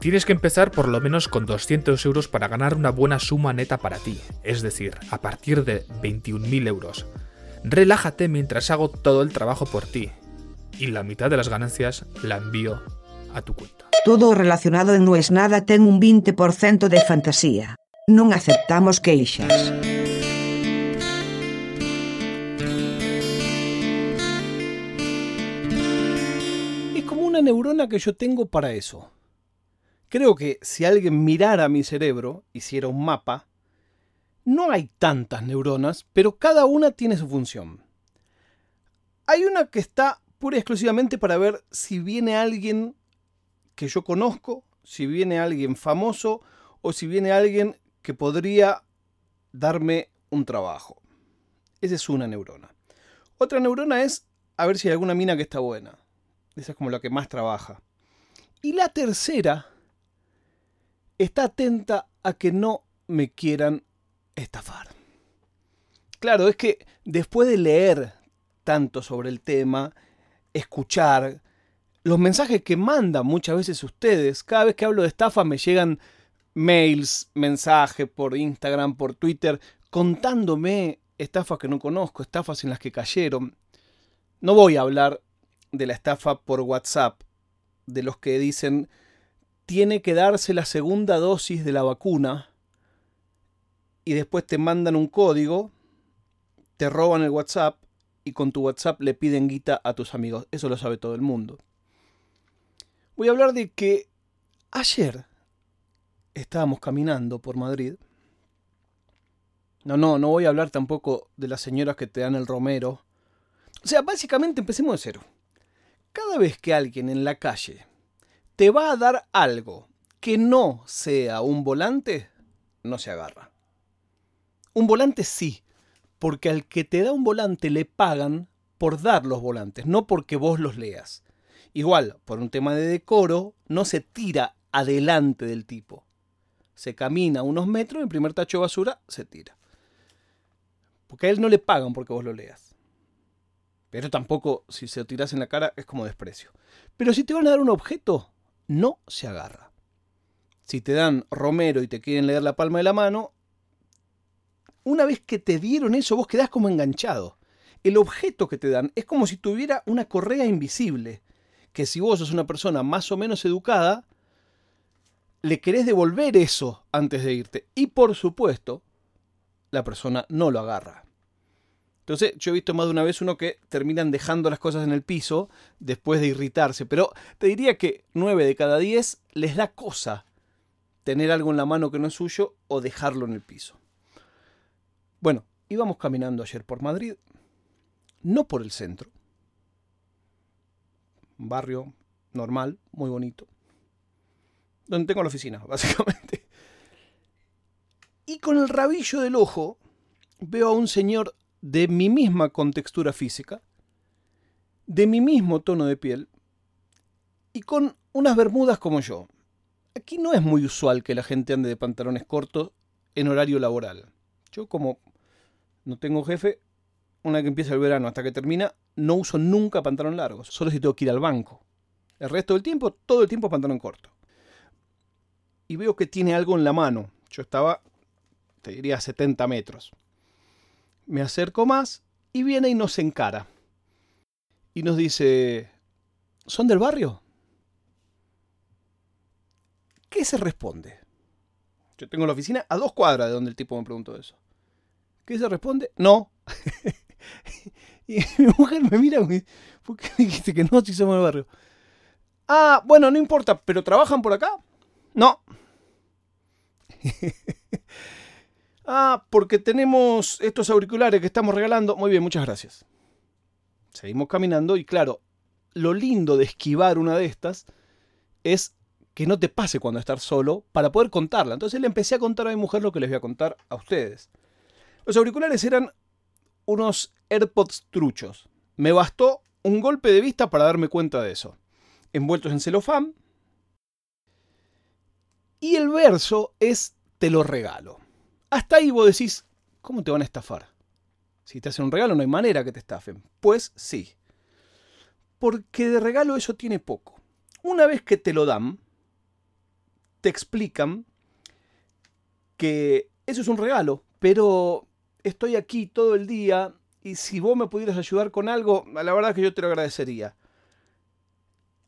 Tienes que empezar por lo menos con 200 euros para ganar una buena suma neta para ti, es decir, a partir de 21.000 euros. Relájate mientras hago todo el trabajo por ti y la mitad de las ganancias la envío a tu cuenta. Todo relacionado en No es nada ten un 20% de fantasía. Non aceptamos queixas. Es como una neurona que yo tengo para eso. Creo que si alguien mirara mi cerebro, hiciera un mapa, no hay tantas neuronas, pero cada una tiene su función. Hay una que está pura y exclusivamente para ver si viene alguien que yo conozco, si viene alguien famoso o si viene alguien que podría darme un trabajo. Esa es una neurona. Otra neurona es a ver si hay alguna mina que está buena. Esa es como la que más trabaja. Y la tercera está atenta a que no me quieran estafar. Claro, es que después de leer tanto sobre el tema, escuchar, los mensajes que mandan muchas veces ustedes, cada vez que hablo de estafa me llegan mails, mensajes por Instagram, por Twitter, contándome estafas que no conozco, estafas en las que cayeron. No voy a hablar de la estafa por WhatsApp, de los que dicen tiene que darse la segunda dosis de la vacuna y después te mandan un código, te roban el WhatsApp y con tu WhatsApp le piden guita a tus amigos. Eso lo sabe todo el mundo. Voy a hablar de que ayer estábamos caminando por Madrid. No, no, no voy a hablar tampoco de las señoras que te dan el romero. O sea, básicamente empecemos de cero. Cada vez que alguien en la calle te va a dar algo que no sea un volante, no se agarra. Un volante sí, porque al que te da un volante le pagan por dar los volantes, no porque vos los leas. Igual, por un tema de decoro, no se tira adelante del tipo. Se camina unos metros, el primer tacho de basura se tira. Porque a él no le pagan porque vos lo leas. Pero tampoco, si se lo tiras en la cara, es como desprecio. Pero si te van a dar un objeto, no se agarra. Si te dan Romero y te quieren leer la palma de la mano, una vez que te dieron eso, vos quedás como enganchado. El objeto que te dan es como si tuviera una correa invisible, que si vos sos una persona más o menos educada, le querés devolver eso antes de irte. Y por supuesto, la persona no lo agarra. Entonces, yo he visto más de una vez uno que terminan dejando las cosas en el piso después de irritarse. Pero te diría que 9 de cada 10 les da cosa tener algo en la mano que no es suyo o dejarlo en el piso. Bueno, íbamos caminando ayer por Madrid, no por el centro. Un barrio normal, muy bonito. Donde tengo la oficina, básicamente. Y con el rabillo del ojo veo a un señor de mi misma contextura física, de mi mismo tono de piel y con unas bermudas como yo. Aquí no es muy usual que la gente ande de pantalones cortos en horario laboral. Yo como no tengo jefe, una que empieza el verano hasta que termina, no uso nunca pantalón largos, solo si tengo que ir al banco. El resto del tiempo, todo el tiempo pantalón corto. Y veo que tiene algo en la mano. Yo estaba, te diría, a 70 metros. Me acerco más y viene y nos encara. Y nos dice, ¿son del barrio? ¿Qué se responde? Yo tengo la oficina a dos cuadras de donde el tipo me preguntó eso. ¿Qué se responde? No. y mi mujer me mira y me dice, ¿por qué dijiste que no si somos del barrio? Ah, bueno, no importa, pero ¿trabajan por acá? No. Ah, porque tenemos estos auriculares que estamos regalando. Muy bien, muchas gracias. Seguimos caminando y claro, lo lindo de esquivar una de estas es que no te pase cuando estás solo para poder contarla. Entonces le empecé a contar a mi mujer lo que les voy a contar a ustedes. Los auriculares eran unos AirPods truchos. Me bastó un golpe de vista para darme cuenta de eso. Envueltos en celofán. Y el verso es te lo regalo. Hasta ahí vos decís, ¿cómo te van a estafar? Si te hacen un regalo no hay manera que te estafen. Pues sí. Porque de regalo eso tiene poco. Una vez que te lo dan, te explican que eso es un regalo, pero estoy aquí todo el día y si vos me pudieras ayudar con algo, la verdad que yo te lo agradecería.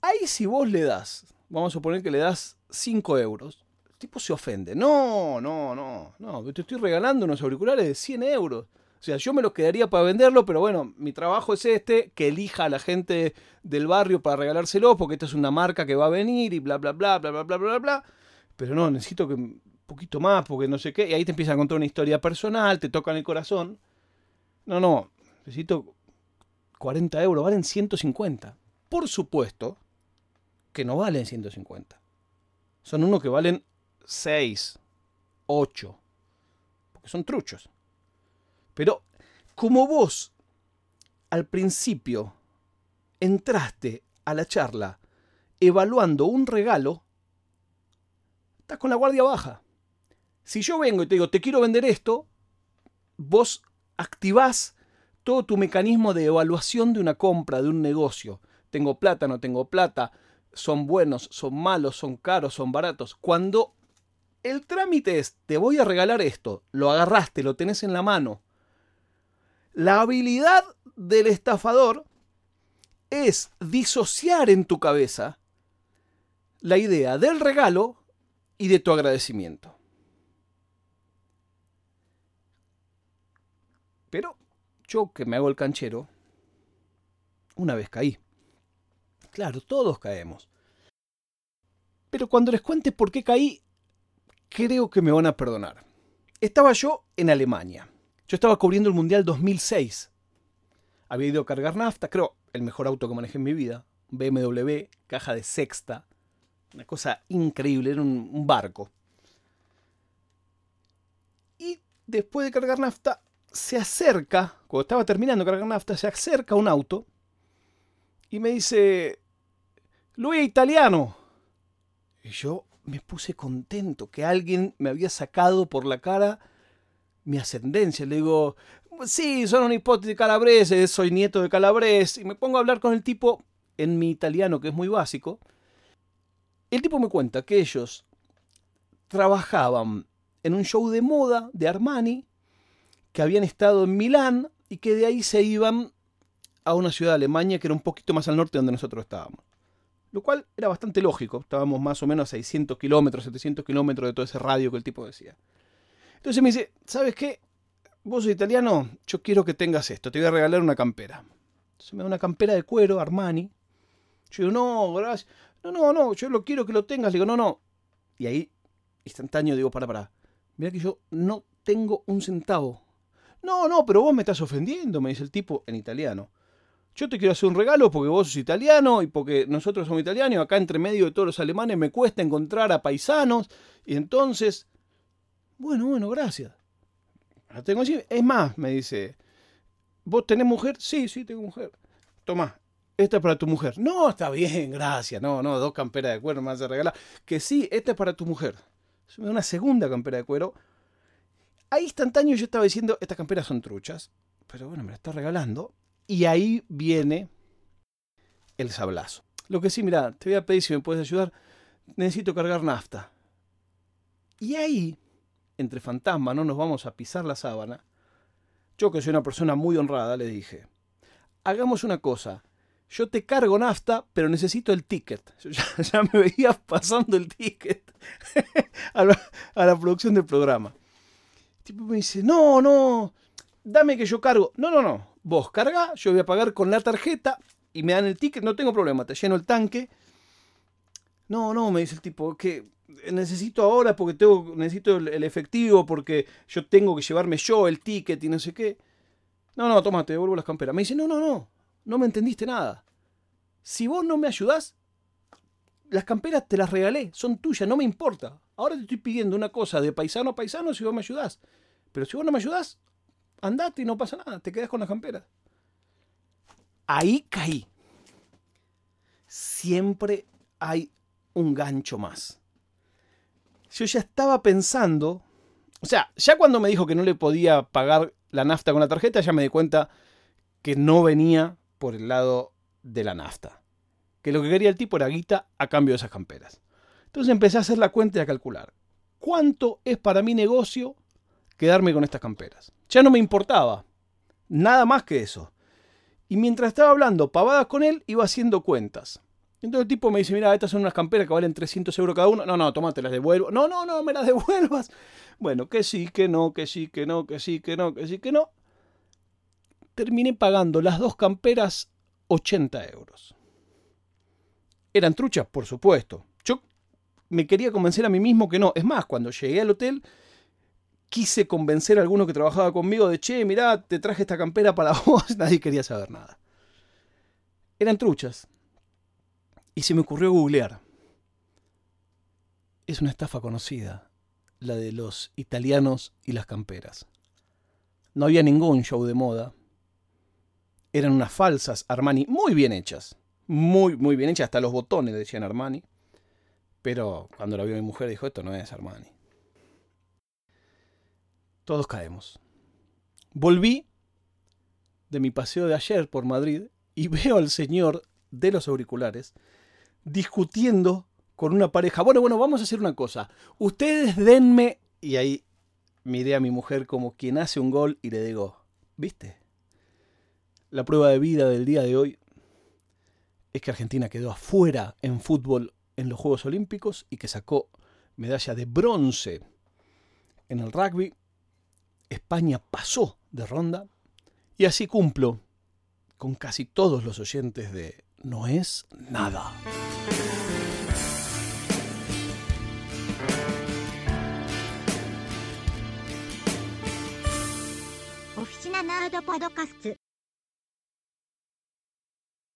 Ahí si vos le das, vamos a suponer que le das 5 euros, tipo se ofende. No, no, no, no, te estoy regalando unos auriculares de 100 euros. O sea, yo me los quedaría para venderlo, pero bueno, mi trabajo es este, que elija a la gente del barrio para regalárselo, porque esta es una marca que va a venir y bla, bla, bla, bla, bla, bla, bla, bla. Pero no, necesito que un poquito más, porque no sé qué. Y ahí te empiezan a contar una historia personal, te tocan el corazón. No, no, necesito 40 euros, valen 150. Por supuesto que no valen 150. Son unos que valen 6, 8, porque son truchos. Pero como vos al principio entraste a la charla evaluando un regalo, estás con la guardia baja. Si yo vengo y te digo, te quiero vender esto, vos activás todo tu mecanismo de evaluación de una compra, de un negocio. Tengo plata, no tengo plata, son buenos, son malos, son caros, son baratos. Cuando el trámite es, te voy a regalar esto, lo agarraste, lo tenés en la mano, la habilidad del estafador es disociar en tu cabeza la idea del regalo y de tu agradecimiento. Pero yo que me hago el canchero, una vez caí. Claro, todos caemos. Pero cuando les cuente por qué caí, creo que me van a perdonar. Estaba yo en Alemania. Yo estaba cubriendo el Mundial 2006. Había ido a cargar nafta, creo, el mejor auto que manejé en mi vida. BMW, caja de sexta. Una cosa increíble, era un, barco. Y después de cargar nafta, se acerca, cuando estaba terminando de cargar nafta, se acerca un auto y me dice, Luis Italiano. Y yo me puse contento que alguien me había sacado por la cara mi ascendencia. Le digo, sí, son un hipótesis calabrese, soy nieto de Calabres. Y me pongo a hablar con el tipo en mi italiano, que es muy básico. El tipo me cuenta que ellos trabajaban en un show de moda de Armani, que habían estado en Milán y que de ahí se iban a una ciudad de Alemania que era un poquito más al norte donde nosotros estábamos. Lo cual era bastante lógico, estábamos más o menos a 600 kilómetros, 700 kilómetros de todo ese radio que el tipo decía. Entonces me dice, ¿sabes qué? Vos sos italiano, yo quiero que tengas esto, te voy a regalar una campera. Entonces me da una campera de cuero, Armani. Yo digo, no, gracias. No, no, no, yo lo quiero que lo tengas. Le digo, no, no. Y ahí, instantáneo, digo, para, para. Mira que yo no tengo un centavo. No, no, pero vos me estás ofendiendo, me dice el tipo en italiano. Yo te quiero hacer un regalo porque vos sos italiano y porque nosotros somos italianos. Acá entre medio de todos los alemanes me cuesta encontrar a paisanos. Y entonces bueno, bueno, gracias. Tengo. Es más, me dice, ¿vos tenés mujer? Sí, sí, tengo mujer. Toma, esta es para tu mujer. No, está bien, gracias. No, no, dos camperas de cuero me vas a regalar. Que sí, esta es para tu mujer. Una segunda campera de cuero. Ahí instantáneo yo estaba diciendo, estas camperas son truchas. Pero bueno, me la está regalando. Y ahí viene el sablazo. Lo que sí, mira, te voy a pedir si me puedes ayudar. Necesito cargar nafta. Y ahí entre fantasmas no nos vamos a pisar la sábana, yo que soy una persona muy honrada, le dije, hagamos una cosa, yo te cargo nafta, pero necesito el ticket. Yo ya, me veía pasando el ticket a, la, producción del programa. El tipo me dice, no, no, dame que yo cargo. No, no, no, vos carga, yo voy a pagar con la tarjeta y me dan el ticket, no tengo problema, te lleno el tanque. No, no, me dice el tipo, que necesito ahora porque tengo, necesito el, efectivo, porque yo tengo que llevarme yo el ticket y no sé qué. No, no, toma, te devuelvo las camperas. Me dice, no, no, no, no me entendiste nada. Si vos no me ayudás, las camperas te las regalé, son tuyas, no me importa. Ahora te estoy pidiendo una cosa de paisano a paisano si vos me ayudás. Pero si vos no me ayudás, andate y no pasa nada, te quedas con las camperas. Ahí caí. Siempre hay un gancho más yo ya estaba pensando, o sea, ya cuando me dijo que no le podía pagar la nafta con la tarjeta, ya me di cuenta que no venía por el lado de la nafta. Que lo que quería el tipo era guita a cambio de esas camperas. Entonces empecé a hacer la cuenta y a calcular. ¿Cuánto es para mi negocio quedarme con estas camperas? Ya no me importaba. Nada más que eso. Y mientras estaba hablando pavadas con él, iba haciendo cuentas. Entonces el tipo me dice, mira, estas son unas camperas que valen 300 euros cada una. No, no, tomate, las devuelvo. No, no, no, me las devuelvas. Bueno, que sí, que no, que sí, que no, que sí, que no, que sí, que no. Terminé pagando las dos camperas 80 euros. Eran truchas, por supuesto. Yo me quería convencer a mí mismo que no. Es más, cuando llegué al hotel, quise convencer a alguno que trabajaba conmigo de, che, mirá, te traje esta campera para vos. Nadie quería saber nada. Eran truchas. Y se me ocurrió googlear. Es una estafa conocida, la de los italianos y las camperas. No había ningún show de moda. Eran unas falsas Armani muy bien hechas muy, muy bien hecha, hasta los botones decían Armani. Pero cuando la vio mi mujer dijo, esto no es Armani. Todos caemos. Volví de mi paseo de ayer por Madrid y veo al señor de los auriculares discutiendo con una pareja. Bueno, bueno, vamos a hacer una cosa. Ustedes denme... Y ahí miré a mi mujer como quien hace un gol y le digo, ¿viste? La prueba de vida del día de hoy es que Argentina quedó afuera en fútbol en los Juegos Olímpicos y que sacó medalla de bronce en el rugby. España pasó de ronda y así cumplo con casi todos los oyentes de No es nada.